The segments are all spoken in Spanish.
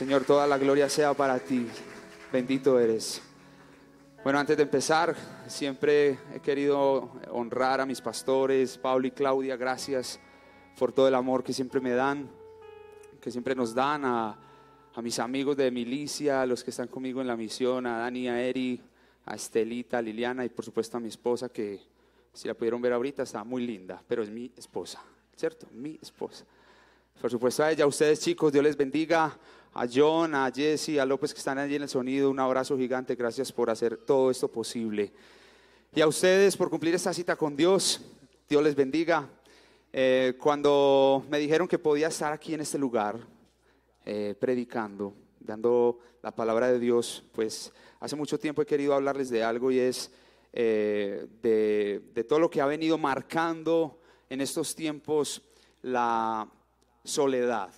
Señor, toda la gloria sea para ti. Bendito eres. Bueno, antes de empezar, siempre he querido honrar a mis pastores, Pablo y Claudia. Gracias por todo el amor que siempre me dan, que siempre nos dan a, a mis amigos de milicia, a los que están conmigo en la misión, a Dani, a Eri, a Estelita, a Liliana y por supuesto a mi esposa, que si la pudieron ver ahorita está muy linda, pero es mi esposa, ¿cierto? Mi esposa. Por supuesto a ella, a ustedes chicos, Dios les bendiga. A John, a Jesse, a López que están allí en el sonido, un abrazo gigante. Gracias por hacer todo esto posible. Y a ustedes por cumplir esta cita con Dios. Dios les bendiga. Eh, cuando me dijeron que podía estar aquí en este lugar, eh, predicando, dando la palabra de Dios, pues hace mucho tiempo he querido hablarles de algo y es eh, de, de todo lo que ha venido marcando en estos tiempos la soledad.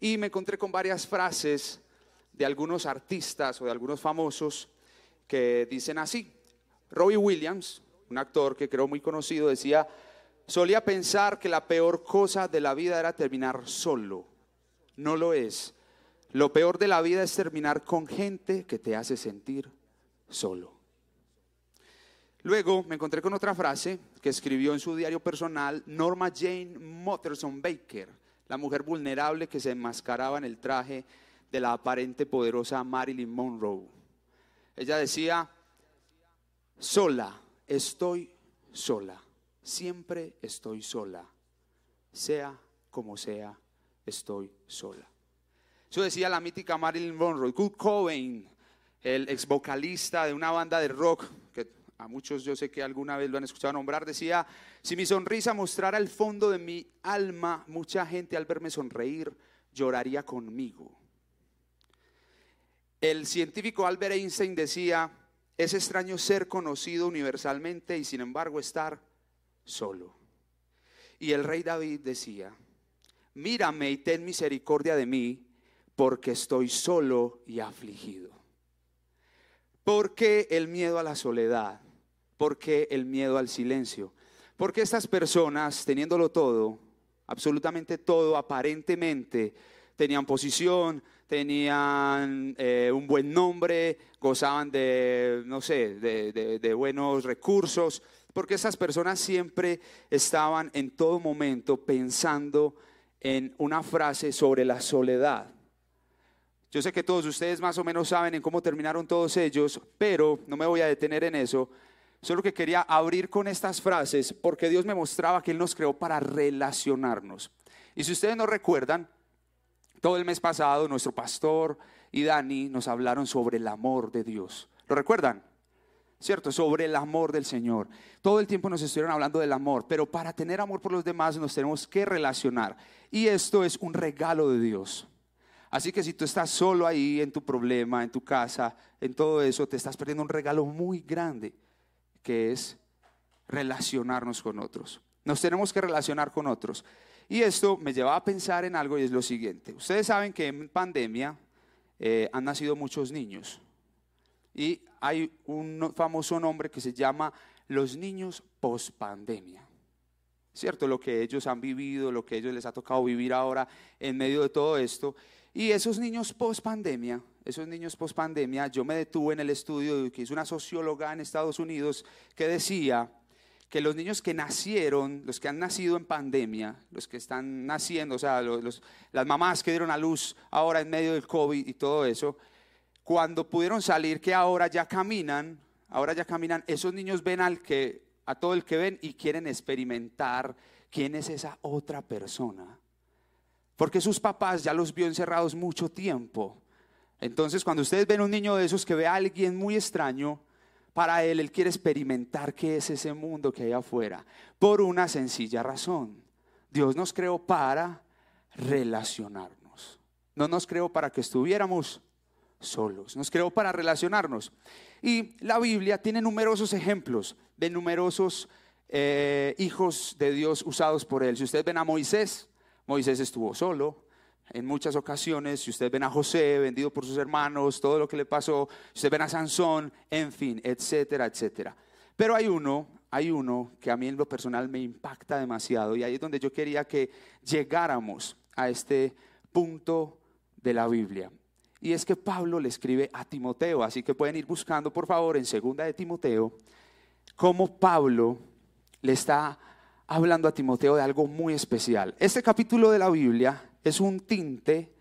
Y me encontré con varias frases de algunos artistas o de algunos famosos que dicen así. Robbie Williams, un actor que creo muy conocido, decía, solía pensar que la peor cosa de la vida era terminar solo. No lo es. Lo peor de la vida es terminar con gente que te hace sentir solo. Luego me encontré con otra frase que escribió en su diario personal Norma Jane Motherson Baker, la mujer vulnerable que se enmascaraba en el traje de la aparente poderosa Marilyn Monroe. Ella decía, sola, estoy sola, siempre estoy sola, sea como sea, estoy sola. Eso decía la mítica Marilyn Monroe. Kurt Cobain, el ex vocalista de una banda de rock a muchos yo sé que alguna vez lo han escuchado nombrar, decía, si mi sonrisa mostrara el fondo de mi alma, mucha gente al verme sonreír lloraría conmigo. El científico Albert Einstein decía, es extraño ser conocido universalmente y sin embargo estar solo. Y el rey David decía, mírame y ten misericordia de mí, porque estoy solo y afligido. Porque el miedo a la soledad? ¿Por qué el miedo al silencio? Porque estas personas, teniéndolo todo, absolutamente todo, aparentemente, tenían posición, tenían eh, un buen nombre, gozaban de, no sé, de, de, de buenos recursos, porque esas personas siempre estaban en todo momento pensando en una frase sobre la soledad. Yo sé que todos ustedes más o menos saben en cómo terminaron todos ellos, pero no me voy a detener en eso. Solo que quería abrir con estas frases porque Dios me mostraba que Él nos creó para relacionarnos. Y si ustedes no recuerdan, todo el mes pasado nuestro pastor y Dani nos hablaron sobre el amor de Dios. ¿Lo recuerdan? ¿Cierto? Sobre el amor del Señor. Todo el tiempo nos estuvieron hablando del amor, pero para tener amor por los demás nos tenemos que relacionar. Y esto es un regalo de Dios. Así que si tú estás solo ahí en tu problema, en tu casa, en todo eso, te estás perdiendo un regalo muy grande que es relacionarnos con otros. Nos tenemos que relacionar con otros. Y esto me lleva a pensar en algo y es lo siguiente. Ustedes saben que en pandemia eh, han nacido muchos niños. Y hay un famoso nombre que se llama los niños post pandemia. ¿Cierto? Lo que ellos han vivido, lo que ellos les ha tocado vivir ahora en medio de todo esto. Y esos niños post pandemia, esos niños post pandemia, yo me detuve en el estudio que hizo una socióloga en Estados Unidos que decía que los niños que nacieron, los que han nacido en pandemia, los que están naciendo, o sea, los, las mamás que dieron a luz ahora en medio del COVID y todo eso, cuando pudieron salir, que ahora ya caminan, ahora ya caminan, esos niños ven al que, a todo el que ven y quieren experimentar quién es esa otra persona. Porque sus papás ya los vio encerrados mucho tiempo. Entonces, cuando ustedes ven un niño de esos que ve a alguien muy extraño, para él, él quiere experimentar qué es ese mundo que hay afuera. Por una sencilla razón. Dios nos creó para relacionarnos. No nos creó para que estuviéramos solos. Nos creó para relacionarnos. Y la Biblia tiene numerosos ejemplos de numerosos eh, hijos de Dios usados por él. Si ustedes ven a Moisés, Moisés estuvo solo en muchas ocasiones. Si ustedes ven a José vendido por sus hermanos, todo lo que le pasó. Si ustedes ven a Sansón, en fin, etcétera, etcétera. Pero hay uno, hay uno que a mí en lo personal me impacta demasiado y ahí es donde yo quería que llegáramos a este punto de la Biblia. Y es que Pablo le escribe a Timoteo, así que pueden ir buscando, por favor, en segunda de Timoteo, cómo Pablo le está hablando a Timoteo de algo muy especial. Este capítulo de la Biblia es un tinte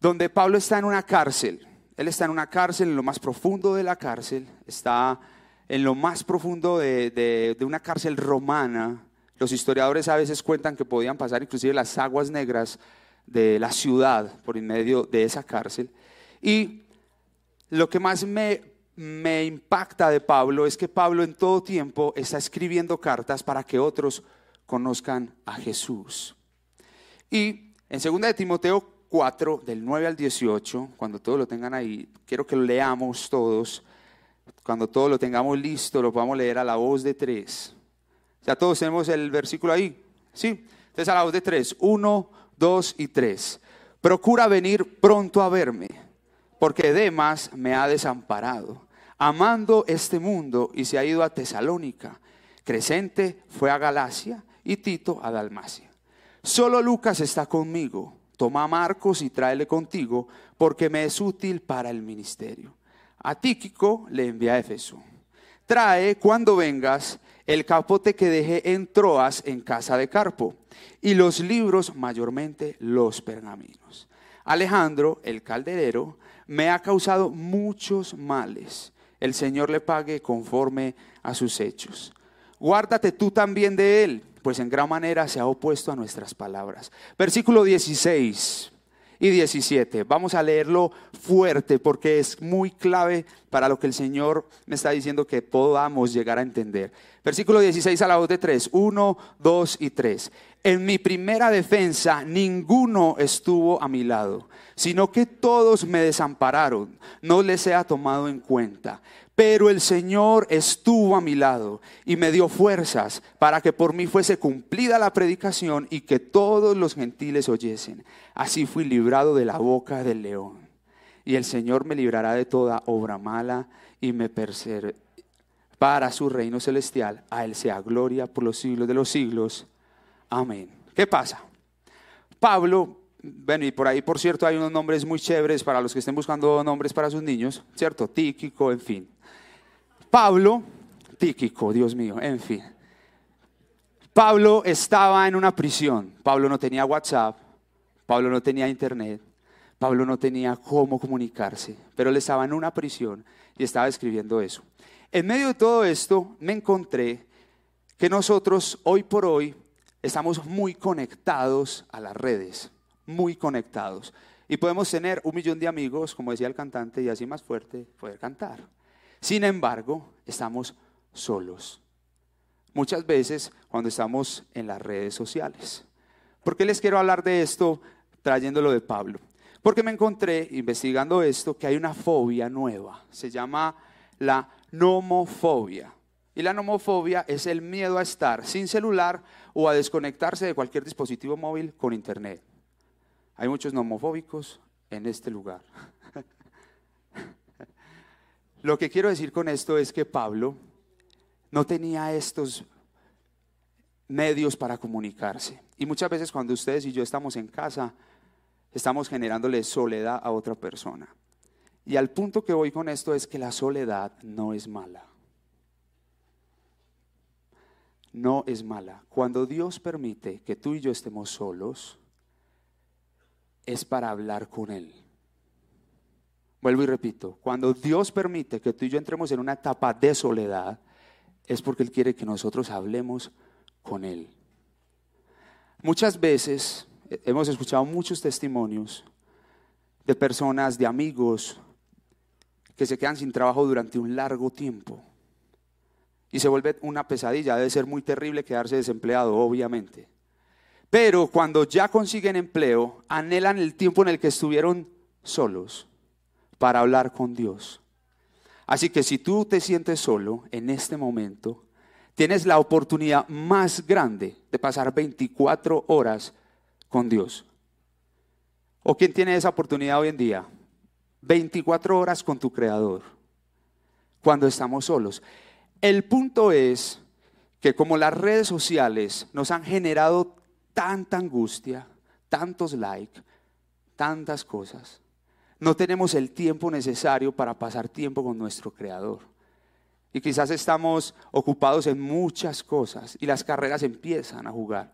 donde Pablo está en una cárcel. Él está en una cárcel, en lo más profundo de la cárcel, está en lo más profundo de, una cárcel romana. Los historiadores a veces cuentan que podían pasar inclusive las aguas negras de la ciudad por en medio de esa cárcel. Y lo que más me, me impacta de Pablo es que Pablo en todo tiempo está escribiendo cartas para que otros conozcan a Jesús. Y en 2 de Timoteo 4, del 9 al 18, cuando todos lo tengan ahí, quiero que lo leamos todos. Cuando todos lo tengamos listo, lo podamos leer a la voz de tres. Ya todos tenemos el versículo ahí. ¿Sí? Entonces a la voz de tres. Uno, dos y tres. Procura venir pronto a verme, porque Demas me ha desamparado, amando este mundo y se ha ido a Tesalónica. Crescente fue a Galacia y Tito a Dalmacia. Solo Lucas está conmigo toma a Marcos y tráele contigo, porque me es útil para el ministerio. A Tíquico le envía a Éfeso. Trae, cuando vengas, el capote que dejé en Troas en casa de Carpo, y los libros, mayormente los pergaminos. Alejandro, el calderero, me ha causado muchos males. El Señor le pague conforme a sus hechos. Guárdate tú también de él pues en gran manera se ha opuesto a nuestras palabras. Versículo 16 y 17. Vamos a leerlo fuerte porque es muy clave para lo que el Señor me está diciendo que podamos llegar a entender. Versículo 16 a la voz de 3. 1, 2 y 3. En mi primera defensa ninguno estuvo a mi lado, sino que todos me desampararon. No les he tomado en cuenta. Pero el Señor estuvo a mi lado y me dio fuerzas para que por mí fuese cumplida la predicación y que todos los gentiles oyesen. Así fui librado de la boca del león. Y el Señor me librará de toda obra mala y me perseguirá para su reino celestial. A Él sea gloria por los siglos de los siglos. Amén. ¿Qué pasa? Pablo, bueno, y por ahí, por cierto, hay unos nombres muy chéveres para los que estén buscando nombres para sus niños, ¿cierto? Tíquico, en fin. Pablo, Tíquico, Dios mío, en fin. Pablo estaba en una prisión. Pablo no tenía WhatsApp, Pablo no tenía internet, Pablo no tenía cómo comunicarse, pero él estaba en una prisión y estaba escribiendo eso. En medio de todo esto me encontré que nosotros hoy por hoy estamos muy conectados a las redes, muy conectados. Y podemos tener un millón de amigos, como decía el cantante, y así más fuerte poder cantar. Sin embargo, estamos solos. Muchas veces cuando estamos en las redes sociales. ¿Por qué les quiero hablar de esto trayéndolo de Pablo? Porque me encontré investigando esto que hay una fobia nueva. Se llama la nomofobia. Y la nomofobia es el miedo a estar sin celular o a desconectarse de cualquier dispositivo móvil con internet. Hay muchos nomofóbicos en este lugar. Lo que quiero decir con esto es que Pablo no tenía estos medios para comunicarse. Y muchas veces cuando ustedes y yo estamos en casa, estamos generándole soledad a otra persona. Y al punto que voy con esto es que la soledad no es mala. No es mala. Cuando Dios permite que tú y yo estemos solos, es para hablar con Él. Vuelvo y repito, cuando Dios permite que tú y yo entremos en una etapa de soledad, es porque Él quiere que nosotros hablemos con Él. Muchas veces eh, hemos escuchado muchos testimonios de personas, de amigos, que se quedan sin trabajo durante un largo tiempo. Y se vuelve una pesadilla, debe ser muy terrible quedarse desempleado, obviamente. Pero cuando ya consiguen empleo, anhelan el tiempo en el que estuvieron solos para hablar con Dios. Así que si tú te sientes solo en este momento, tienes la oportunidad más grande de pasar 24 horas con Dios. ¿O quién tiene esa oportunidad hoy en día? 24 horas con tu Creador, cuando estamos solos. El punto es que como las redes sociales nos han generado tanta angustia, tantos likes, tantas cosas, no tenemos el tiempo necesario para pasar tiempo con nuestro Creador. Y quizás estamos ocupados en muchas cosas y las carreras empiezan a jugar.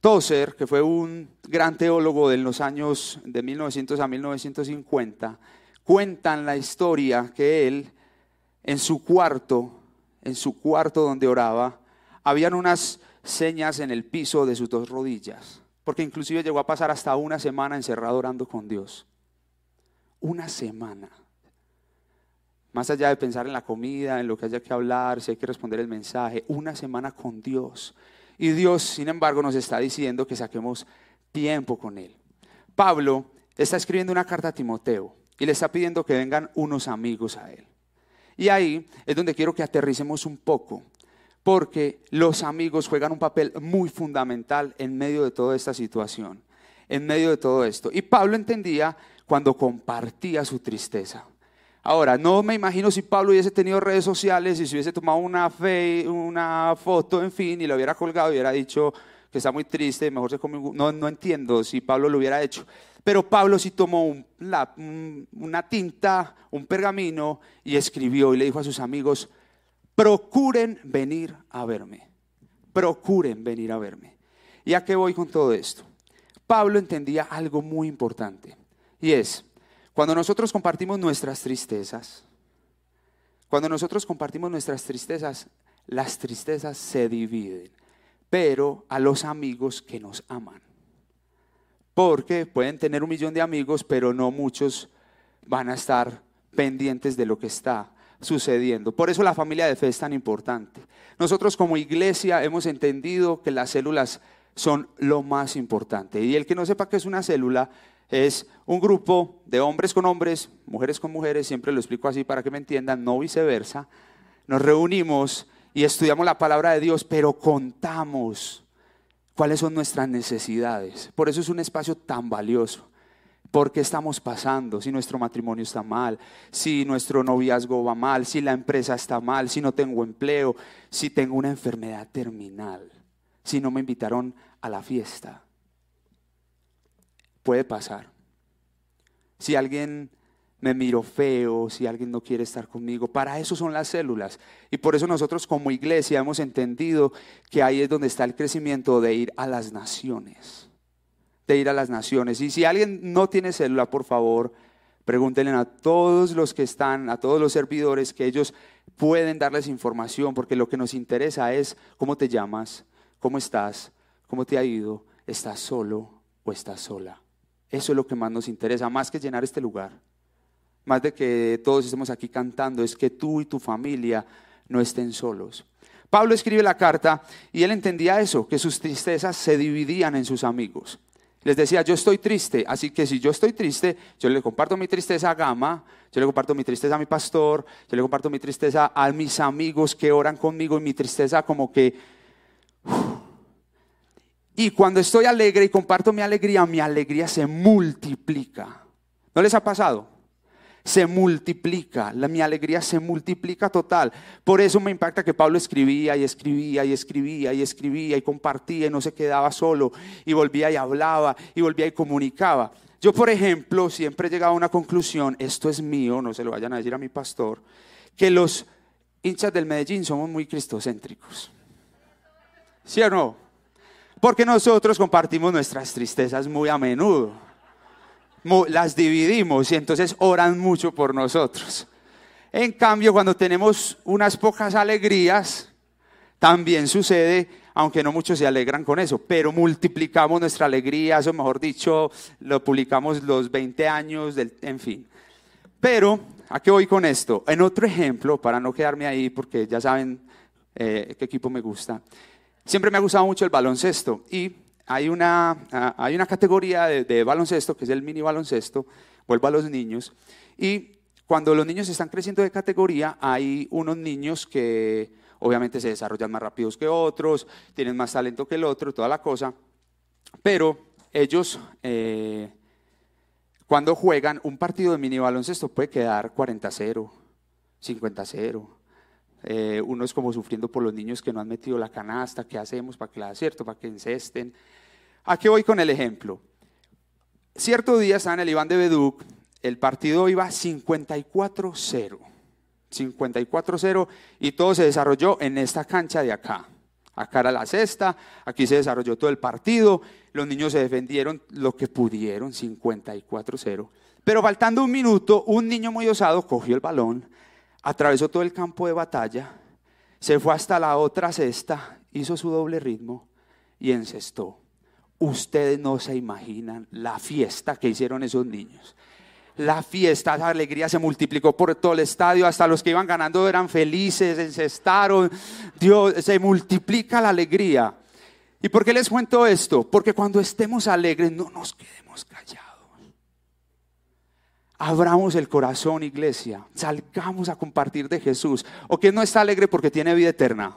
Tozer, que fue un gran teólogo de los años de 1900 a 1950, cuentan la historia que él en su cuarto, en su cuarto donde oraba, habían unas señas en el piso de sus dos rodillas, porque inclusive llegó a pasar hasta una semana encerrado orando con Dios. Una semana. Más allá de pensar en la comida, en lo que haya que hablar, si hay que responder el mensaje, una semana con Dios. Y Dios, sin embargo, nos está diciendo que saquemos tiempo con Él. Pablo está escribiendo una carta a Timoteo y le está pidiendo que vengan unos amigos a Él. Y ahí es donde quiero que aterricemos un poco, porque los amigos juegan un papel muy fundamental en medio de toda esta situación, en medio de todo esto. Y Pablo entendía cuando compartía su tristeza. Ahora, no me imagino si Pablo hubiese tenido redes sociales y si hubiese tomado una, fe, una foto, en fin, y lo hubiera colgado y hubiera dicho que está muy triste, mejor se come No, no entiendo si Pablo lo hubiera hecho. Pero Pablo sí tomó una tinta, un pergamino y escribió y le dijo a sus amigos, procuren venir a verme, procuren venir a verme. ¿Y a qué voy con todo esto? Pablo entendía algo muy importante y es, cuando nosotros compartimos nuestras tristezas, cuando nosotros compartimos nuestras tristezas, las tristezas se dividen, pero a los amigos que nos aman. Porque pueden tener un millón de amigos, pero no muchos van a estar pendientes de lo que está sucediendo. Por eso la familia de fe es tan importante. Nosotros como iglesia hemos entendido que las células son lo más importante. Y el que no sepa qué es una célula, es un grupo de hombres con hombres, mujeres con mujeres, siempre lo explico así para que me entiendan, no viceversa. Nos reunimos y estudiamos la palabra de Dios, pero contamos cuáles son nuestras necesidades. Por eso es un espacio tan valioso. ¿Por qué estamos pasando? Si nuestro matrimonio está mal, si nuestro noviazgo va mal, si la empresa está mal, si no tengo empleo, si tengo una enfermedad terminal, si no me invitaron a la fiesta puede pasar. Si alguien me miro feo, si alguien no quiere estar conmigo, para eso son las células. Y por eso nosotros como iglesia hemos entendido que ahí es donde está el crecimiento de ir a las naciones. De ir a las naciones. Y si alguien no tiene célula, por favor, pregúntenle a todos los que están, a todos los servidores, que ellos pueden darles información, porque lo que nos interesa es cómo te llamas, cómo estás, cómo te ha ido, estás solo o estás sola. Eso es lo que más nos interesa, más que llenar este lugar, más de que todos estemos aquí cantando, es que tú y tu familia no estén solos. Pablo escribe la carta y él entendía eso, que sus tristezas se dividían en sus amigos. Les decía, yo estoy triste, así que si yo estoy triste, yo le comparto mi tristeza a Gama, yo le comparto mi tristeza a mi pastor, yo le comparto mi tristeza a mis amigos que oran conmigo y mi tristeza como que y cuando estoy alegre y comparto mi alegría, mi alegría se multiplica. ¿No les ha pasado? Se multiplica, la, mi alegría se multiplica total. Por eso me impacta que Pablo escribía y escribía y escribía y escribía y compartía y no se quedaba solo y volvía y hablaba y volvía y comunicaba. Yo, por ejemplo, siempre he llegado a una conclusión, esto es mío, no se lo vayan a decir a mi pastor, que los hinchas del Medellín somos muy cristocéntricos. ¿Sí o no? Porque nosotros compartimos nuestras tristezas muy a menudo. Las dividimos y entonces oran mucho por nosotros. En cambio, cuando tenemos unas pocas alegrías, también sucede, aunque no muchos se alegran con eso, pero multiplicamos nuestra alegría, eso mejor dicho, lo publicamos los 20 años, del, en fin. Pero, ¿a qué voy con esto? En otro ejemplo, para no quedarme ahí, porque ya saben eh, qué equipo me gusta. Siempre me ha gustado mucho el baloncesto y hay una, ah, hay una categoría de, baloncesto que es el mini baloncesto, vuelvo a los niños, y cuando los niños están creciendo de categoría hay unos niños que obviamente se desarrollan más rápidos que otros, tienen más talento que el otro, toda la cosa, pero ellos eh, cuando juegan un partido de mini baloncesto puede quedar 40-0, 50-0. Eh, uno es como sufriendo por los niños que no han metido la canasta, ¿qué hacemos para que la cierto, para que encesten? ¿A qué voy con el ejemplo? Cierto día estaba en el Iván de Beduc, el partido iba 54-0. 54-0 y todo se desarrolló en esta cancha de acá. Acá era la cesta, aquí se desarrolló todo el partido, los niños se defendieron lo que pudieron, 54-0. Pero faltando un minuto, un niño muy osado cogió el balón, atravesó todo el campo de batalla, se fue hasta la otra cesta, hizo su doble ritmo y encestó. Ustedes no se imaginan la fiesta que hicieron esos niños la fiesta, la alegría se multiplicó por todo el estadio, hasta los que iban ganando eran felices, encestaron, Dios, se multiplica la alegría. ¿Y por qué les cuento esto? Porque cuando estemos alegres no nos quedemos callados. Abramos el corazón, iglesia, salgamos a compartir de Jesús. ¿O quién no está alegre porque tiene vida eterna?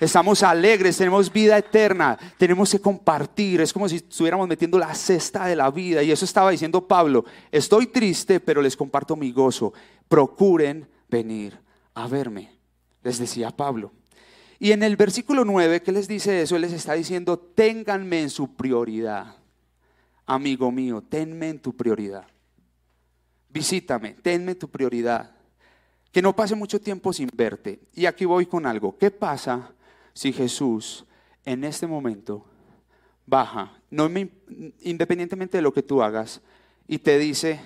Estamos alegres, tenemos vida eterna, tenemos que compartir. Es como si estuviéramos metiendo la cesta de la vida. Y eso estaba diciendo Pablo. Estoy triste, pero les comparto mi gozo. Procuren venir a verme, les decía Pablo. Y en el versículo 9, ¿qué les dice eso? Él les está diciendo, ténganme en su prioridad. Amigo mío, tenme en tu prioridad. Visítame, tenme tu prioridad. Que no pase mucho tiempo sin verte. Y aquí voy con algo. ¿Qué pasa si Jesús en este momento baja, no independientemente de lo que tú hagas, y te dice,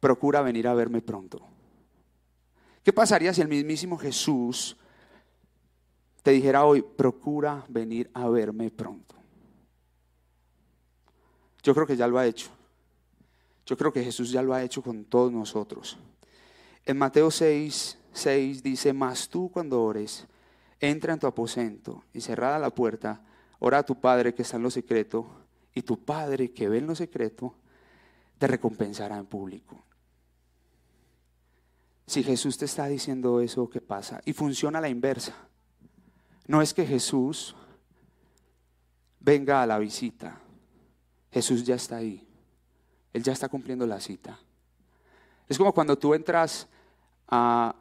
procura venir a verme pronto. ¿Qué pasaría si el mismísimo Jesús te dijera hoy, procura venir a verme pronto? Yo creo que ya lo ha hecho. Yo creo que Jesús ya lo ha hecho con todos nosotros. En Mateo 6, 6 dice, mas tú cuando ores, entra en tu aposento y cerrada la puerta, ora a tu Padre que está en lo secreto, y tu Padre que ve en lo secreto, te recompensará en público. Si Jesús te está diciendo eso, ¿qué pasa? Y funciona a la inversa. No es que Jesús venga a la visita. Jesús ya está ahí. Él ya está cumpliendo la cita. Es como cuando tú entras a,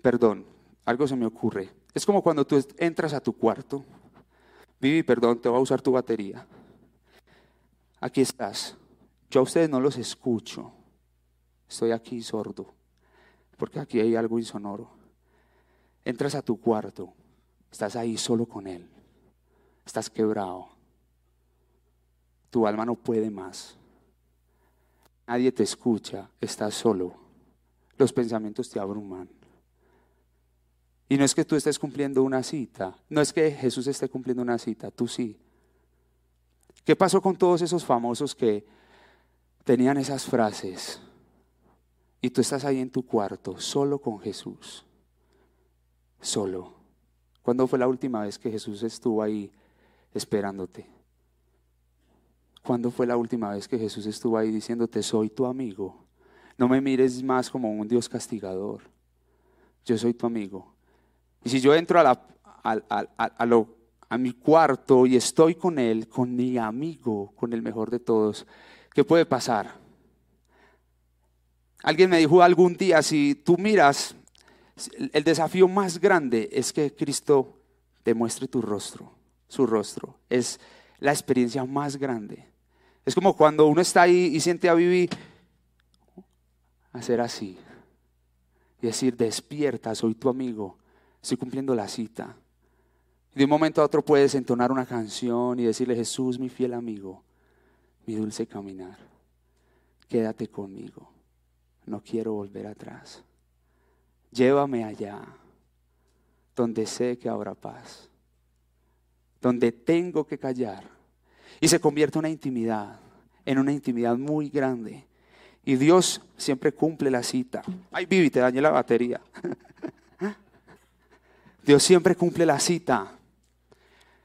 perdón, algo se me ocurre. Es como cuando tú entras a tu cuarto. Vivi, perdón, te voy a usar tu batería. Aquí estás. Yo a ustedes no los escucho. Estoy aquí sordo. Porque aquí hay algo insonoro. Entras a tu cuarto. Estás ahí solo con Él. Estás quebrado. Tu alma no puede más. Nadie te escucha. Estás solo. Los pensamientos te abruman. Y no es que tú estés cumpliendo una cita, no es que Jesús esté cumpliendo una cita, tú sí. ¿Qué pasó con todos esos famosos que tenían esas frases? Y tú estás ahí en tu cuarto, solo con Jesús. Solo. ¿Cuándo fue la última vez que Jesús estuvo ahí esperándote? ¿Cuándo fue la última vez que Jesús estuvo ahí diciéndote, soy tu amigo? No me mires más como un Dios castigador. Yo soy tu amigo. Y si yo entro a, la, a, mi cuarto y estoy con él, con mi amigo, con el mejor de todos, ¿qué puede pasar? Alguien me dijo algún día, si tú miras, el desafío más grande es que Cristo te muestre tu rostro, su rostro. Es la experiencia más grande. Es como cuando uno está ahí y siente a vivir hacer así. Y decir, despierta, soy tu amigo estoy cumpliendo la cita. Y de un momento a otro puedes entonar una canción y decirle, Jesús, mi fiel amigo, mi dulce caminar, quédate conmigo, no quiero volver atrás. Llévame allá, donde sé que habrá paz, donde tengo que callar. Y se convierte en una intimidad, en una intimidad muy grande. Y Dios siempre cumple la cita. Ay, Vivi, te dañé la batería. Dios siempre cumple la cita.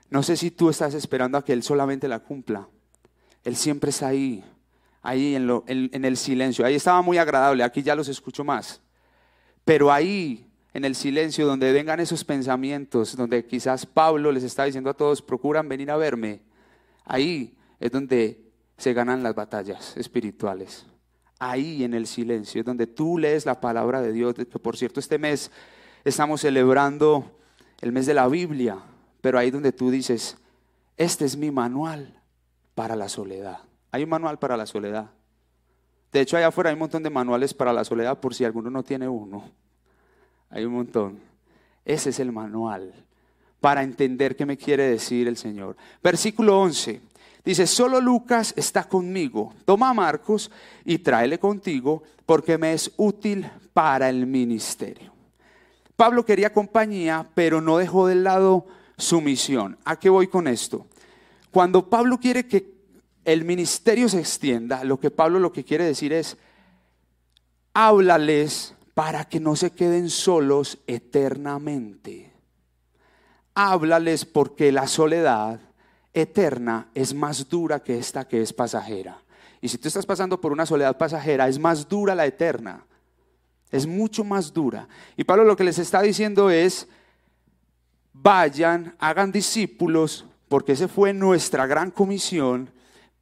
No sé si tú estás esperando a que Él solamente la cumpla. Él siempre está ahí, ahí en, en, el silencio. Ahí estaba muy agradable, aquí ya los escucho más. Pero ahí, en el silencio, donde vengan esos pensamientos, donde quizás Pablo les está diciendo a todos, procuran venir a verme, ahí es donde se ganan las batallas espirituales. Ahí en el silencio es donde tú lees la palabra de Dios, por cierto este mes estamos celebrando el mes de la Biblia, pero ahí donde tú dices, este es mi manual para la soledad. Hay un manual para la soledad. De hecho, allá afuera hay un montón de manuales para la soledad por si alguno no tiene uno. Hay un montón. Ese es el manual para entender qué me quiere decir el Señor. Versículo 11. Dice, solo Lucas está conmigo. Toma a Marcos y tráele contigo porque me es útil para el ministerio. Pablo quería compañía, pero no dejó de lado su misión. ¿A qué voy con esto? Cuando Pablo quiere que el ministerio se extienda, lo que Pablo lo que quiere decir es, háblales para que no se queden solos eternamente. Háblales porque la soledad eterna es más dura que esta que es pasajera. Y si tú estás pasando por una soledad pasajera, es más dura la eterna. Es mucho más dura. Y Pablo lo que les está diciendo es, vayan, hagan discípulos, porque esa fue nuestra gran comisión,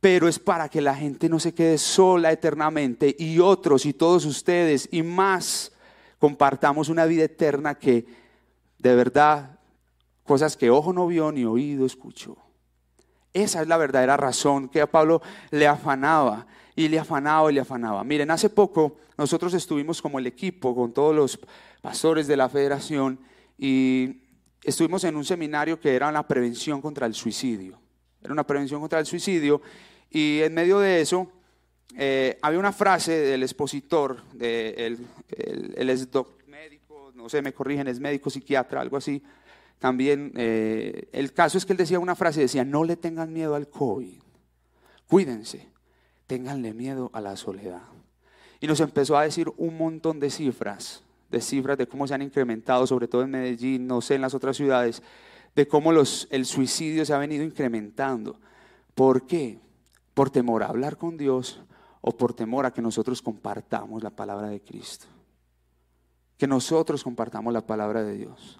pero es para que la gente no se quede sola eternamente y otros y todos ustedes y más compartamos una vida eterna que de verdad, cosas que ojo no vio ni oído escuchó. Esa es la verdadera razón que a Pablo le afanaba y le afanaba y le afanaba. Miren, hace poco nosotros estuvimos como el equipo con todos los pastores de la federación y estuvimos en un seminario que era la prevención contra el suicidio. Era una prevención contra el suicidio y en medio de eso eh, había una frase del expositor, el, el, es médico, no sé, me corrigen, es médico, psiquiatra, algo así, también, eh, el caso es que él decía una frase, decía, no le tengan miedo al COVID, cuídense, ténganle miedo a la soledad. Y nos empezó a decir un montón de cifras, de cifras de cómo se han incrementado, sobre todo en Medellín, no sé, en las otras ciudades, de cómo los, el suicidio se ha venido incrementando. ¿Por qué? Por temor a hablar con Dios o por temor a que nosotros compartamos la palabra de Cristo. Que nosotros compartamos la palabra de Dios.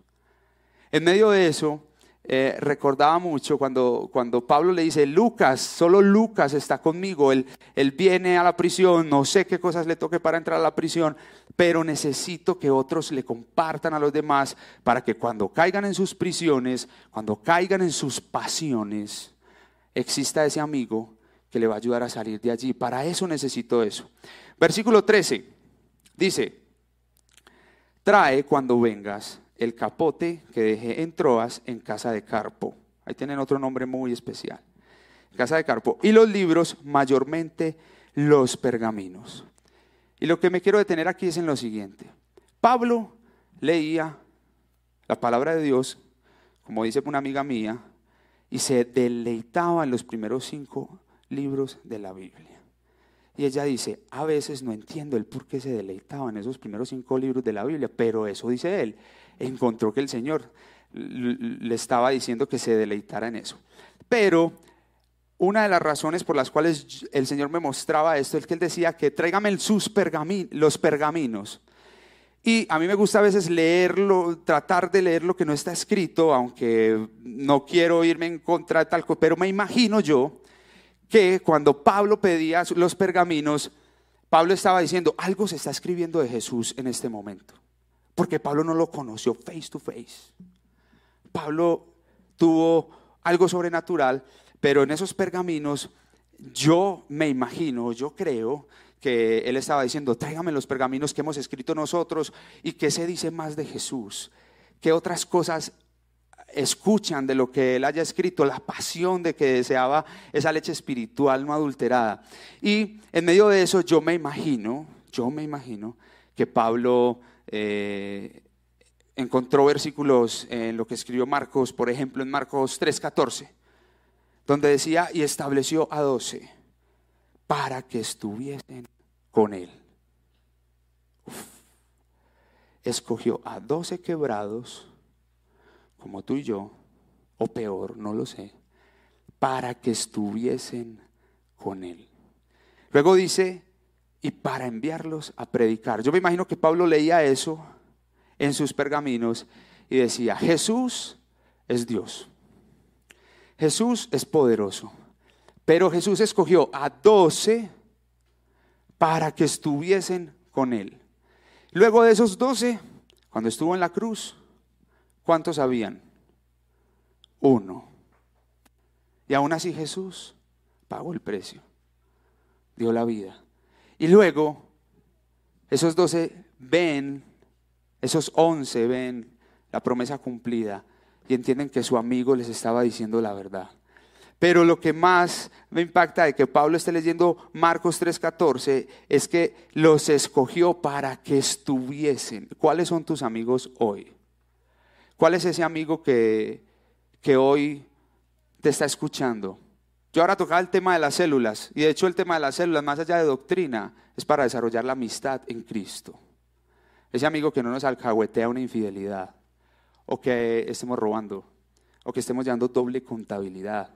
En medio de eso, eh, recordaba mucho cuando, cuando Pablo le dice, Lucas, solo Lucas está conmigo, él, él viene a la prisión, no sé qué cosas le toque para entrar a la prisión, pero necesito que otros le compartan a los demás para que cuando caigan en sus prisiones, cuando caigan en sus pasiones, exista ese amigo que le va a ayudar a salir de allí. Para eso necesito eso. Versículo 13 dice, trae cuando vengas el capote que dejé en Troas en casa de Carpo. Ahí tienen otro nombre muy especial. Casa de Carpo. Y los libros, mayormente los pergaminos. Y lo que me quiero detener aquí es en lo siguiente. Pablo leía la palabra de Dios, como dice una amiga mía, y se deleitaba en los primeros cinco libros de la Biblia. Y ella dice, a veces no entiendo el por qué se deleitaba en esos primeros cinco libros de la Biblia, pero eso dice él encontró que el Señor le estaba diciendo que se deleitara en eso. Pero una de las razones por las cuales el Señor me mostraba esto es que Él decía que tráigame sus los pergaminos. Y a mí me gusta a veces leerlo, tratar de leer lo que no está escrito, aunque no quiero irme en contra de tal cosa, pero me imagino yo que cuando Pablo pedía los pergaminos, Pablo estaba diciendo, algo se está escribiendo de Jesús en este momento. Porque Pablo no lo conoció face to face. Pablo tuvo algo sobrenatural, pero en esos pergaminos yo me imagino, yo creo que él estaba diciendo, tráigame los pergaminos que hemos escrito nosotros y qué se dice más de Jesús, qué otras cosas escuchan de lo que él haya escrito, la pasión de que deseaba esa leche espiritual no adulterada. Y en medio de eso yo me imagino, yo me imagino que Pablo eh, encontró versículos en lo que escribió Marcos, por ejemplo en Marcos 3:14, donde decía, y estableció a doce para que estuviesen con él. Escogió a doce quebrados, como tú y yo, o peor, no lo sé, para que estuviesen con él. Luego dice, y para enviarlos a predicar. Yo me imagino que Pablo leía eso en sus pergaminos y decía, Jesús es Dios. Jesús es poderoso. Pero Jesús escogió a doce para que estuviesen con él. Luego de esos doce, cuando estuvo en la cruz, ¿cuántos habían? Uno. Y aún así Jesús pagó el precio, dio la vida. Y luego, esos doce ven, esos once ven la promesa cumplida y entienden que su amigo les estaba diciendo la verdad. Pero lo que más me impacta de que Pablo esté leyendo Marcos 3:14 es que los escogió para que estuviesen. ¿Cuáles son tus amigos hoy? ¿Cuál es ese amigo que, que hoy te está escuchando? Yo ahora tocaba el tema de las células y de hecho el tema de las células, más allá de doctrina, es para desarrollar la amistad en Cristo. Ese amigo que no nos alcahuetea una infidelidad o que estemos robando o que estemos llevando doble contabilidad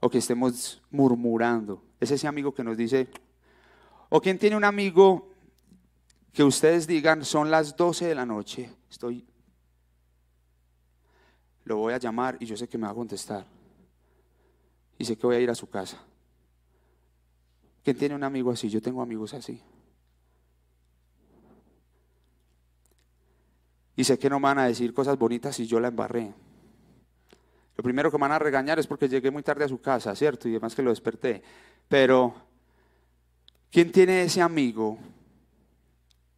o que estemos murmurando. Es ese amigo que nos dice, o quien tiene un amigo que ustedes digan, son las 12 de la noche, estoy, lo voy a llamar y yo sé que me va a contestar. Y sé que voy a ir a su casa. ¿Quién tiene un amigo así? Yo tengo amigos así. Y sé que no me van a decir cosas bonitas si yo la embarré. Lo primero que me van a regañar es porque llegué muy tarde a su casa, ¿cierto? Y además que lo desperté. Pero, ¿quién tiene ese amigo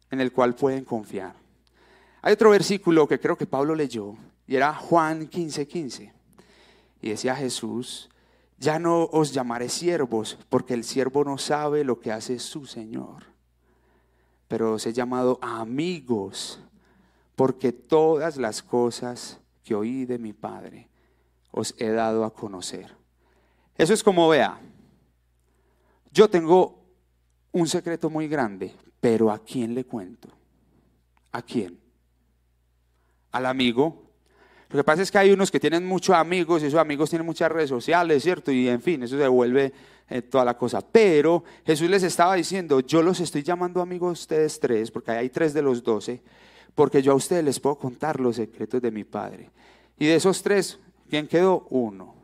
en el cual pueden confiar? Hay otro versículo que creo que Pablo leyó y era Juan 15:15. 15, y decía Jesús, ya no os llamaré siervos porque el siervo no sabe lo que hace su Señor, pero os he llamado amigos porque todas las cosas que oí de mi Padre os he dado a conocer. Eso es como vea, yo tengo un secreto muy grande, pero ¿a quién le cuento? ¿A quién? Al amigo. Lo que pasa es que hay unos que tienen muchos amigos y esos amigos tienen muchas redes sociales, ¿cierto? Y en fin, eso se vuelve eh, toda la cosa. Pero Jesús les estaba diciendo, yo los estoy llamando amigos a ustedes tres, porque hay tres de los doce, porque yo a ustedes les puedo contar los secretos de mi Padre. Y de esos tres, ¿Quién quedó? Uno.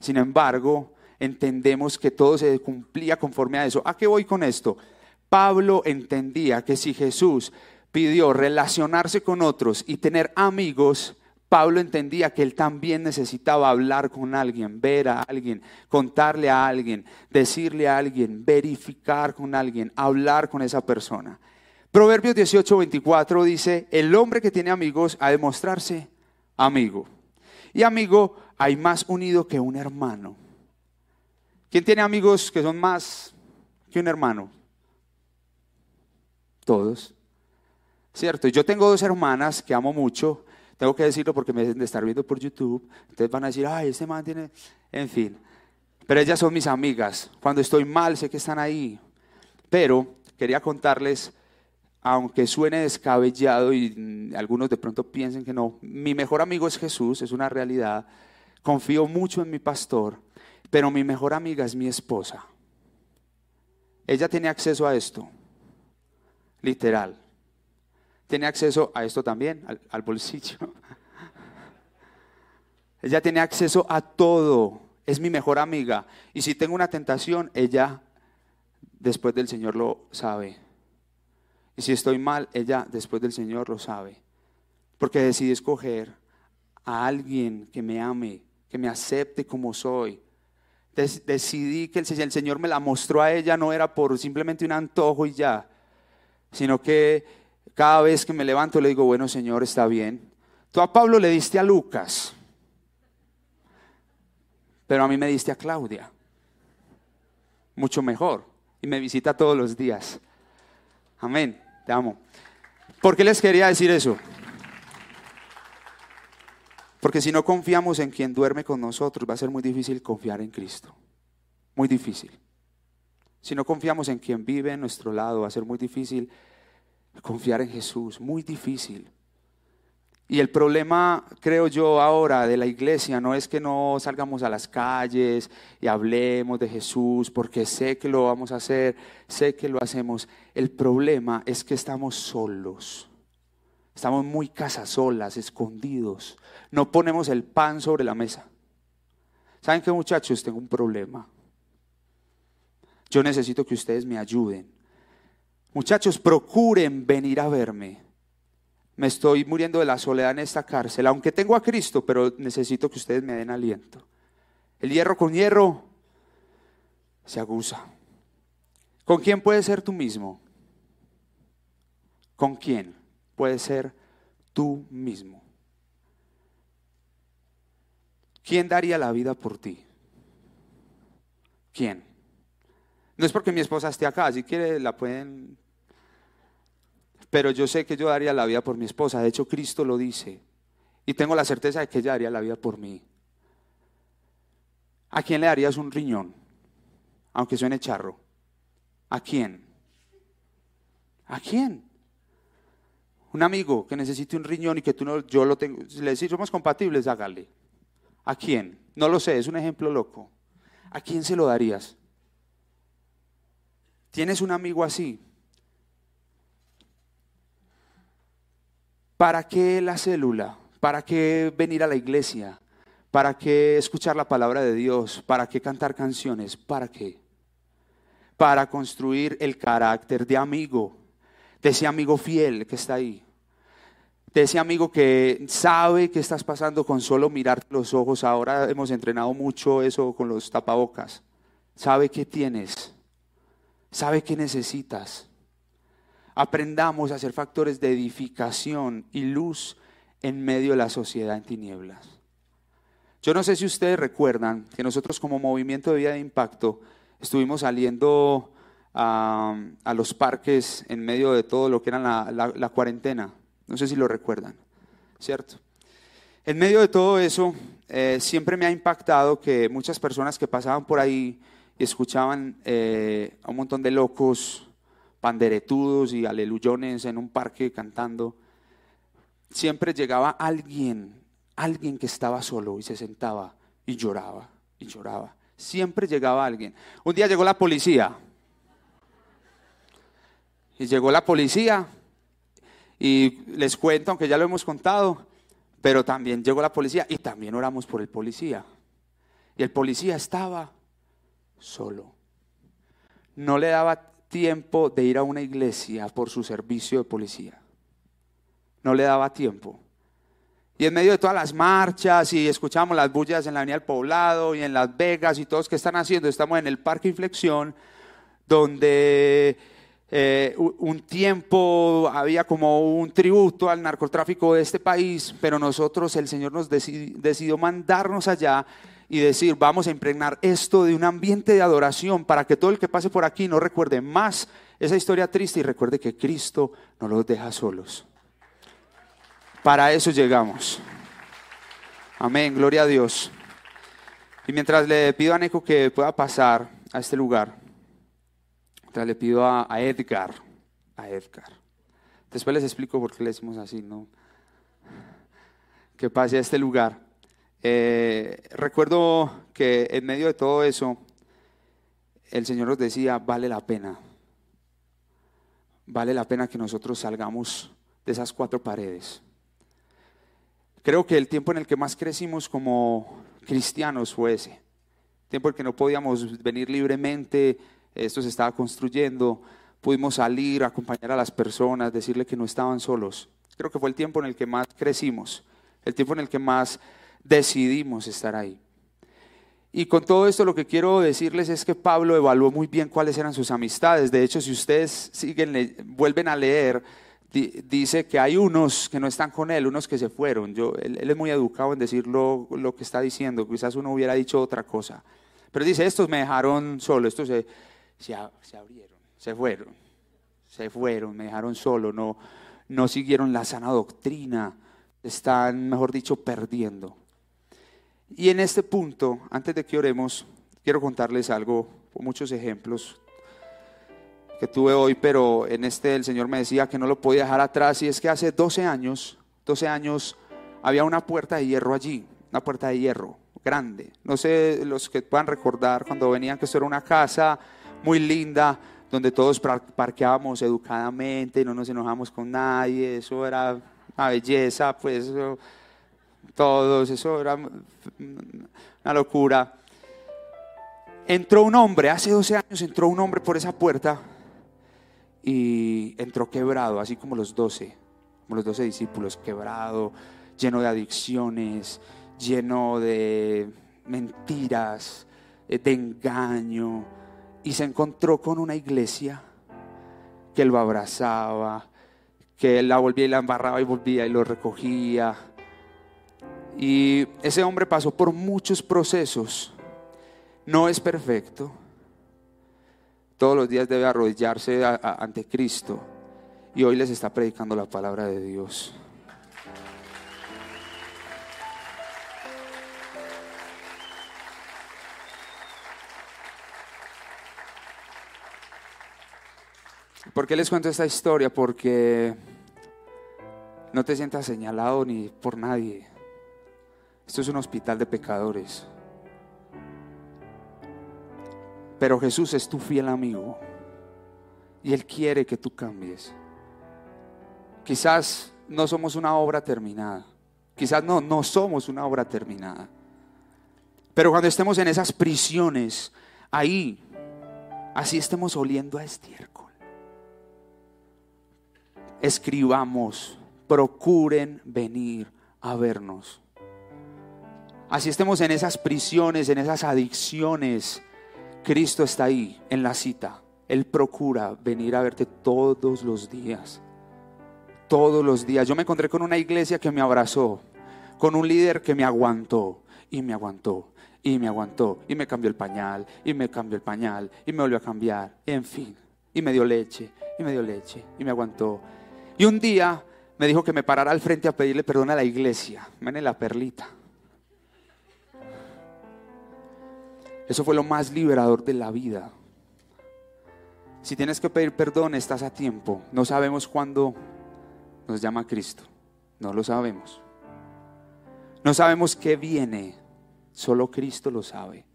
Sin embargo, entendemos que todo se cumplía conforme a eso. ¿A qué voy con esto? Pablo entendía que si Jesús pidió relacionarse con otros y tener amigos, Pablo entendía que él también necesitaba hablar con alguien, ver a alguien, contarle a alguien, decirle a alguien, verificar con alguien, hablar con esa persona. Proverbios 18, 24 dice, el hombre que tiene amigos ha de mostrarse amigo. Y amigo, hay más unido que un hermano. ¿Quién tiene amigos que son más que un hermano? Todos. ¿Cierto? Yo tengo dos hermanas que amo mucho. Tengo que decirlo porque me deben de estar viendo por YouTube. Ustedes van a decir, ay, este man tiene... En fin. Pero ellas son mis amigas. Cuando estoy mal, sé que están ahí. Pero quería contarles aunque suene descabellado y mm, algunos de pronto piensen que no, mi mejor amigo es Jesús, es una realidad. Confío mucho en mi pastor, pero mi mejor amiga es mi esposa. Ella tiene acceso a esto, literal. Tiene acceso a esto también, al, al bolsillo. Ella tiene acceso a todo, es mi mejor amiga. Y si tengo una tentación, ella después del Señor lo sabe. Y si estoy mal, ella después del Señor lo sabe. Porque decidí escoger a alguien que me ame, que me acepte como soy. decidí que el, el Señor me la mostró a ella, no era por simplemente un antojo y ya, sino que cada vez que me levanto le digo, bueno Señor, está bien. Tú a Pablo le diste a Lucas, pero a mí me diste a Claudia. Mucho mejor. Y me visita todos los días. Amén. Te amo. ¿Por qué les quería decir eso? Porque si no confiamos en quien duerme con nosotros, va a ser muy difícil confiar en Cristo. Muy difícil. Si no confiamos en quien vive en nuestro lado, va a ser muy difícil confiar en Jesús. Muy difícil. Y el problema, creo yo, ahora de la iglesia no es que no salgamos a las calles y hablemos de Jesús, porque sé que lo vamos a hacer, sé que lo hacemos. El problema es que estamos solos. Estamos muy casasolas, escondidos. No ponemos el pan sobre la mesa. ¿Saben qué, muchachos? Tengo un problema. Yo necesito que ustedes me ayuden. Muchachos, procuren venir a verme me estoy muriendo de la soledad en esta cárcel, aunque tengo a Cristo, pero necesito que ustedes me den aliento. El hierro con hierro se aguza. ¿Con quién puedes ser tú mismo? ¿Con quién puedes ser tú mismo? ¿Quién daría la vida por ti? ¿Quién? No es porque mi esposa esté acá, si quiere la pueden... Pero yo sé que yo daría la vida por mi esposa, de hecho Cristo lo dice. Y tengo la certeza de que ella daría la vida por mí. ¿A quién le darías un riñón? Aunque suene charro. ¿A quién? ¿A quién? Un amigo que necesite un riñón y que tú no, yo lo tengo, si le decís somos compatibles, hágale. ¿A quién? No lo sé, es un ejemplo loco. ¿A quién se lo darías? ¿Tienes un amigo así? ¿Para qué la célula? ¿Para qué venir a la iglesia? ¿Para qué escuchar la palabra de Dios? ¿Para qué cantar canciones? ¿Para qué? Para construir el carácter de amigo, de ese amigo fiel que está ahí, de ese amigo que sabe que estás pasando con solo mirar los ojos. Ahora hemos entrenado mucho eso con los tapabocas. Sabe qué tienes, sabe qué necesitas. Aprendamos a ser factores de edificación y luz en medio de la sociedad en tinieblas. Yo no sé si ustedes recuerdan que nosotros como movimiento de vida de impacto estuvimos saliendo a, los parques en medio de todo lo que era la, cuarentena. No sé si lo recuerdan, ¿cierto? En medio de todo eso, eh, siempre me ha impactado que muchas personas que pasaban por ahí y escuchaban eh, a un montón de locos, panderetudos y aleluyones en un parque cantando, siempre llegaba alguien, alguien que estaba solo y se sentaba y lloraba y lloraba. Siempre llegaba alguien. Un día llegó la policía. Y llegó la policía y les cuento, aunque ya lo hemos contado, pero también llegó la policía y también oramos por el policía. Y el policía estaba solo. No le daba tiempo de ir a una iglesia por su servicio de policía no le daba tiempo. Y en medio de todas las marchas y escuchamos las bullas en la Avenida del Poblado y en Las Vegas y todos que están haciendo, estamos en el Parque Inflexión, donde eh, un tiempo había como un tributo al narcotráfico de este país, pero nosotros, el Señor nos decidió mandarnos allá y decir, vamos a impregnar esto de un ambiente de adoración para que todo el que pase por aquí no recuerde más esa historia triste y recuerde que Cristo no los deja solos. Para eso llegamos. Amén, gloria a Dios. Y mientras le pido a Neko que pueda pasar a este lugar, mientras le pido a, Edgar, a Edgar. Después les explico por qué le decimos así, ¿no? Que pase a este lugar. Eh, recuerdo que en medio de todo eso, el Señor nos decía, vale la pena. Vale la pena que nosotros salgamos de esas cuatro paredes Creo que el tiempo en el que más crecimos como cristianos fue ese. Tiempo en que no podíamos venir libremente, esto se estaba construyendo, pudimos salir, acompañar a las personas, decirle que no estaban solos. Creo que fue el tiempo en el que más crecimos, el tiempo en el que más decidimos estar ahí. Y con todo esto lo que quiero decirles es que Pablo evaluó muy bien cuáles eran sus amistades. De hecho, si ustedes siguen, vuelven a leer, dice que hay unos que no están con él, unos que se fueron. Yo, él, es muy educado en decir lo, que está diciendo, quizás uno hubiera dicho otra cosa. Pero dice, estos me dejaron solo, estos se, se, abrieron, se fueron, se fueron, me dejaron solo, no, no siguieron la sana doctrina, están, mejor dicho, perdiendo. Y en este punto, antes de que oremos, quiero contarles algo, muchos ejemplos que tuve hoy, pero en este el Señor me decía que no lo podía dejar atrás y es que hace 12 años, 12 años había una puerta de hierro allí, una puerta de hierro grande. No sé los que puedan recordar cuando venían que esto era una casa muy linda donde todos parqueábamos educadamente, no nos enojamos con nadie, eso era una belleza, pues todos, eso era una locura. Entró un hombre, hace 12 años entró un hombre por esa puerta y entró quebrado, así como los doce, como los doce discípulos, quebrado, lleno de adicciones, lleno de mentiras, eh, de engaño, y se encontró con una iglesia que lo abrazaba, que él la volvía y la embarraba y volvía y lo recogía. Y ese hombre pasó por muchos procesos. No es perfecto. Todos los días debe arrodillarse ante Cristo. Y hoy les está predicando la palabra de Dios. ¿Por qué les cuento esta historia? Porque no te sientas señalado ni por nadie. Esto es un hospital de pecadores. Pero Jesús es tu fiel amigo y Él quiere que tú cambies. Quizás no somos una obra terminada. Quizás no, no somos una obra terminada. Pero cuando estemos en esas prisiones, ahí, así estemos oliendo a estiércol. Escribamos, procuren venir a vernos. Así estemos en esas prisiones, en esas adicciones, Cristo está ahí en la cita. Él procura venir a verte todos los días. Todos los días. Yo me encontré con una iglesia que me abrazó, con un líder que me aguantó y me aguantó y me aguantó y me cambió el pañal y me cambió el pañal y me volvió a cambiar. En fin, y me dio leche y me dio leche y me aguantó. Y un día me dijo que me parara al frente a pedirle perdón a la iglesia. Mene la perlita. Eso fue lo más liberador de la vida. Si tienes que pedir perdón, estás a tiempo. No sabemos cuándo nos llama Cristo. No lo sabemos. No sabemos qué viene. Solo Cristo lo sabe.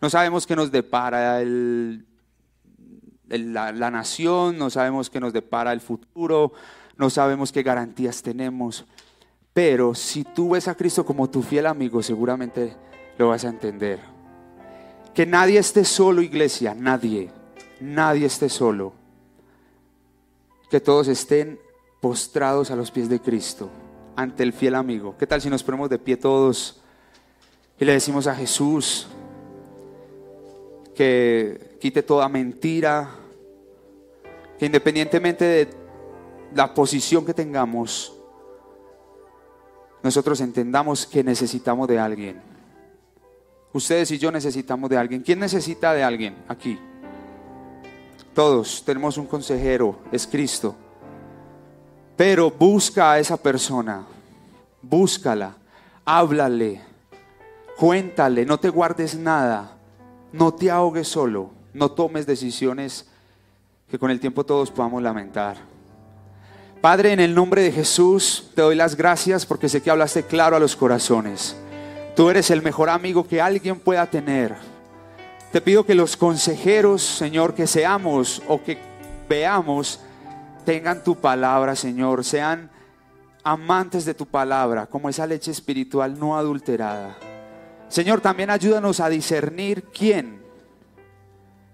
No sabemos qué nos depara la, la nación. No sabemos qué nos depara el futuro. No sabemos qué garantías tenemos. Pero si tú ves a Cristo como tu fiel amigo, seguramente lo vas a entender. Que nadie esté solo, iglesia, nadie, nadie esté solo. Que todos estén postrados a los pies de Cristo, ante el fiel amigo. ¿Qué tal si nos ponemos de pie todos y le decimos a Jesús que quite toda mentira, que independientemente de la posición que tengamos, nosotros entendamos que necesitamos de alguien Ustedes y yo necesitamos de alguien. ¿Quién necesita de alguien aquí? Todos tenemos un consejero, es Cristo. Pero busca a esa persona, búscala, háblale, cuéntale, no te guardes nada, no te ahogues solo, no tomes decisiones que con el tiempo todos podamos lamentar. Padre, en el nombre de Jesús, te doy las gracias porque sé que hablaste claro a los corazones. Tú eres el mejor amigo que alguien pueda tener. Te pido que los consejeros, Señor, que seamos o que veamos, tengan tu palabra, Señor, sean amantes de tu palabra, como esa leche espiritual no adulterada. Señor, también ayúdanos a discernir quién,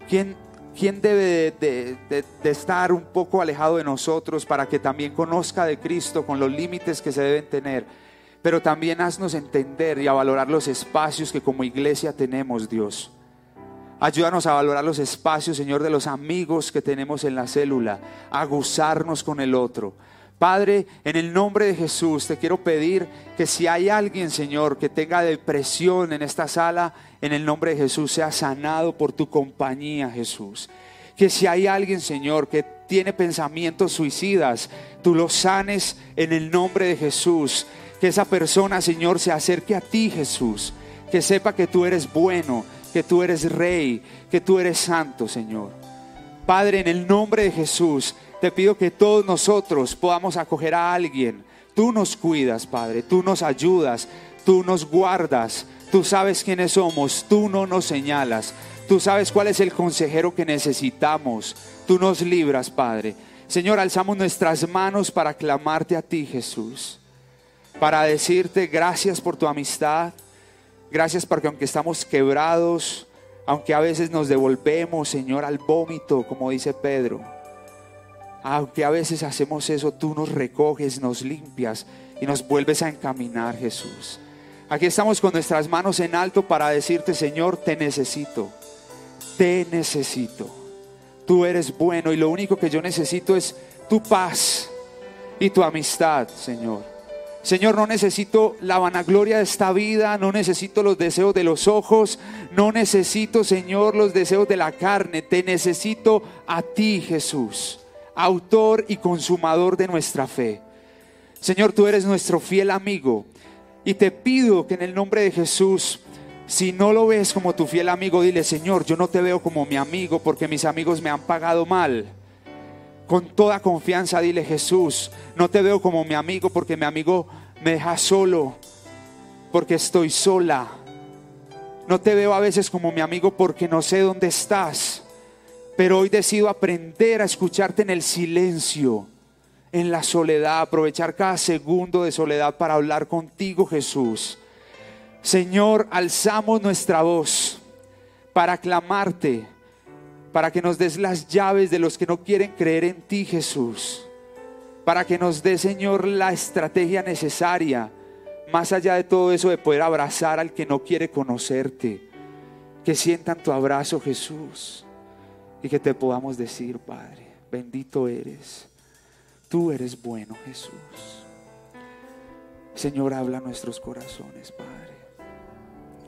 quién, quién debe de, de, estar un poco alejado de nosotros para que también conozca de Cristo con los límites que se deben tener pero también haznos entender y a valorar los espacios que como iglesia tenemos, Dios. Ayúdanos a valorar los espacios, Señor, de los amigos que tenemos en la célula, a gozarnos con el otro. Padre, en el nombre de Jesús te quiero pedir que si hay alguien, Señor, que tenga depresión en esta sala, en el nombre de Jesús sea sanado por tu compañía, Jesús. Que si hay alguien, Señor, que tiene pensamientos suicidas, tú los sanes en el nombre de Jesús que esa persona, Señor, se acerque a ti, Jesús. Que sepa que tú eres bueno, que tú eres rey, que tú eres santo, Señor. Padre, en el nombre de Jesús, te pido que todos nosotros podamos acoger a alguien. Tú nos cuidas, Padre, tú nos ayudas, tú nos guardas, tú sabes quiénes somos, tú no nos señalas, tú sabes cuál es el consejero que necesitamos, tú nos libras, Padre. Señor, alzamos nuestras manos para clamarte a ti, Jesús para decirte gracias por tu amistad, gracias porque aunque estamos quebrados, aunque a veces nos devolvemos, Señor, al vómito, como dice Pedro, aunque a veces hacemos eso, tú nos recoges, nos limpias y nos vuelves a encaminar, Jesús. Aquí estamos con nuestras manos en alto para decirte, Señor, te necesito. te necesito. Tú eres bueno y lo único que yo necesito es tu paz y tu amistad, Señor. Señor, no necesito la vanagloria de esta vida, no necesito los deseos de los ojos, no necesito, Señor, los deseos de la carne, te necesito a ti, Jesús, autor y consumador de nuestra fe. Señor, tú eres nuestro fiel amigo y te pido que en el nombre de Jesús, si no lo ves como tu fiel amigo, dile, Señor, yo no te veo como mi amigo porque mis amigos me han pagado mal. Con toda confianza dile, Jesús, no te veo como mi amigo porque mi amigo me deja solo, porque estoy sola. No te veo a veces como mi amigo porque no sé dónde estás. Pero hoy decido aprender a escucharte en el silencio, en la soledad, aprovechar cada segundo de soledad para hablar contigo, Jesús. Señor, alzamos nuestra voz para clamarte para que nos des las llaves de los que no quieren creer en ti, Jesús. Para que nos dé, Señor, la estrategia necesaria, más allá de todo eso, de poder abrazar al que no quiere conocerte. Que sientan tu abrazo, Jesús. Y que te podamos decir, Padre, bendito eres. Tú eres bueno, Jesús. Señor, habla nuestros corazones, Padre.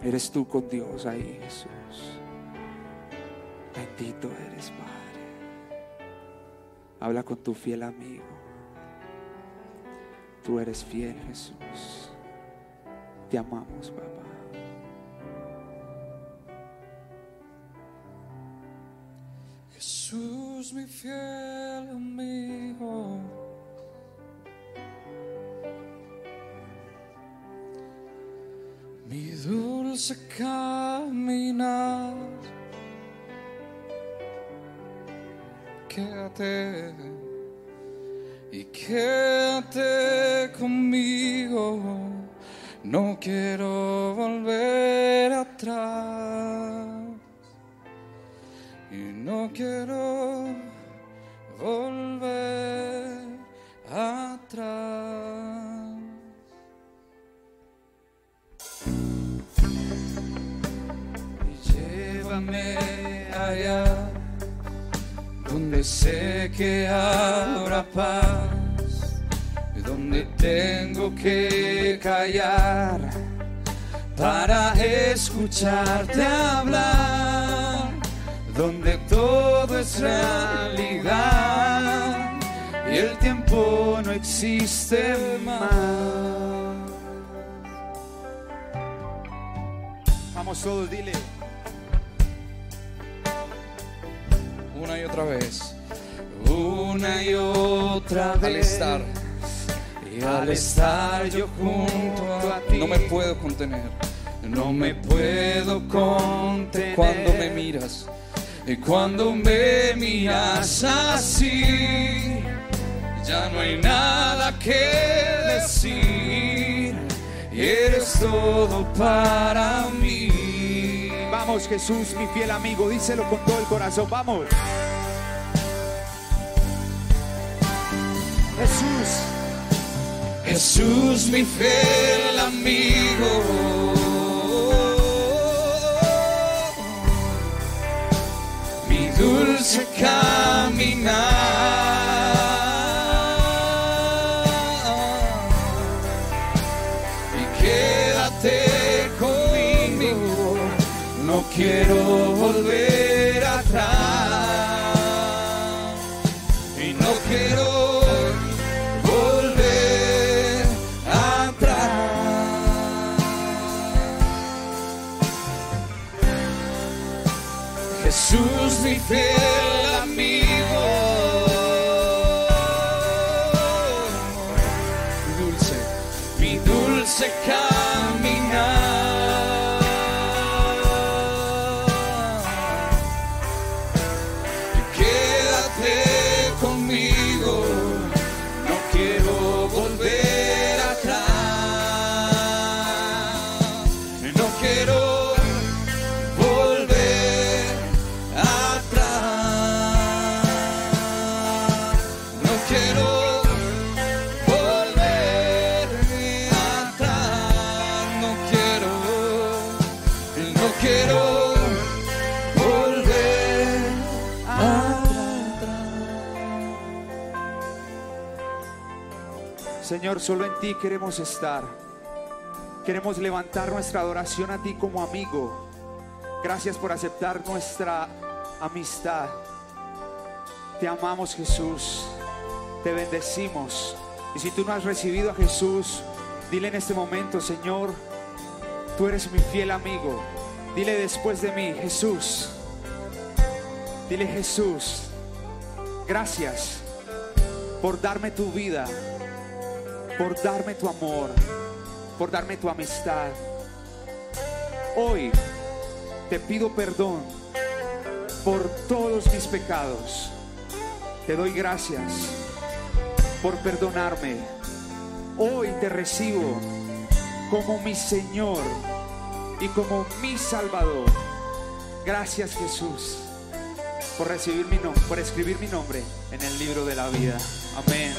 Eres tú con Dios ahí, Jesús. Bendito eres, Padre. Habla con tu fiel amigo. Tú eres fiel, Jesús. Te amamos, papá. Jesús, mi fiel amigo. Mi dulce caminar. Quédate y quédate conmigo. No quiero volver que habrá paz, donde tengo que callar para escucharte hablar, donde todo es realidad y el tiempo no existe más. Vamos todos, dile. Una y otra vez, una y otra vez. Al estar, y al estar yo junto a ti, no me puedo contener, no me puedo contener. Cuando me miras, y cuando me miras así, ya no hay nada que decir, eres todo para mí. Vamos, Jesús, mi fiel amigo, díselo con todo el corazón. Vamos. Jesús, Jesús, mi fiel amigo. Mi dulce caminar. Y quédate conmigo. No quiero volver Jesús, Solo en ti queremos estar. Queremos levantar nuestra adoración a ti como amigo. Gracias por aceptar nuestra amistad. Te amamos Jesús. Te bendecimos. Y si tú no has recibido a Jesús, dile en este momento, Señor, tú eres mi fiel amigo. Dile después de mí, Jesús. Dile Jesús, gracias por darme tu vida, por darme tu amor, por darme tu amistad. Hoy te pido perdón por todos mis pecados. Te doy gracias por perdonarme. Hoy te recibo como mi Señor y como mi Salvador. Gracias Jesús por recibir mi nombre, por escribir mi nombre en el libro de la vida. Amén.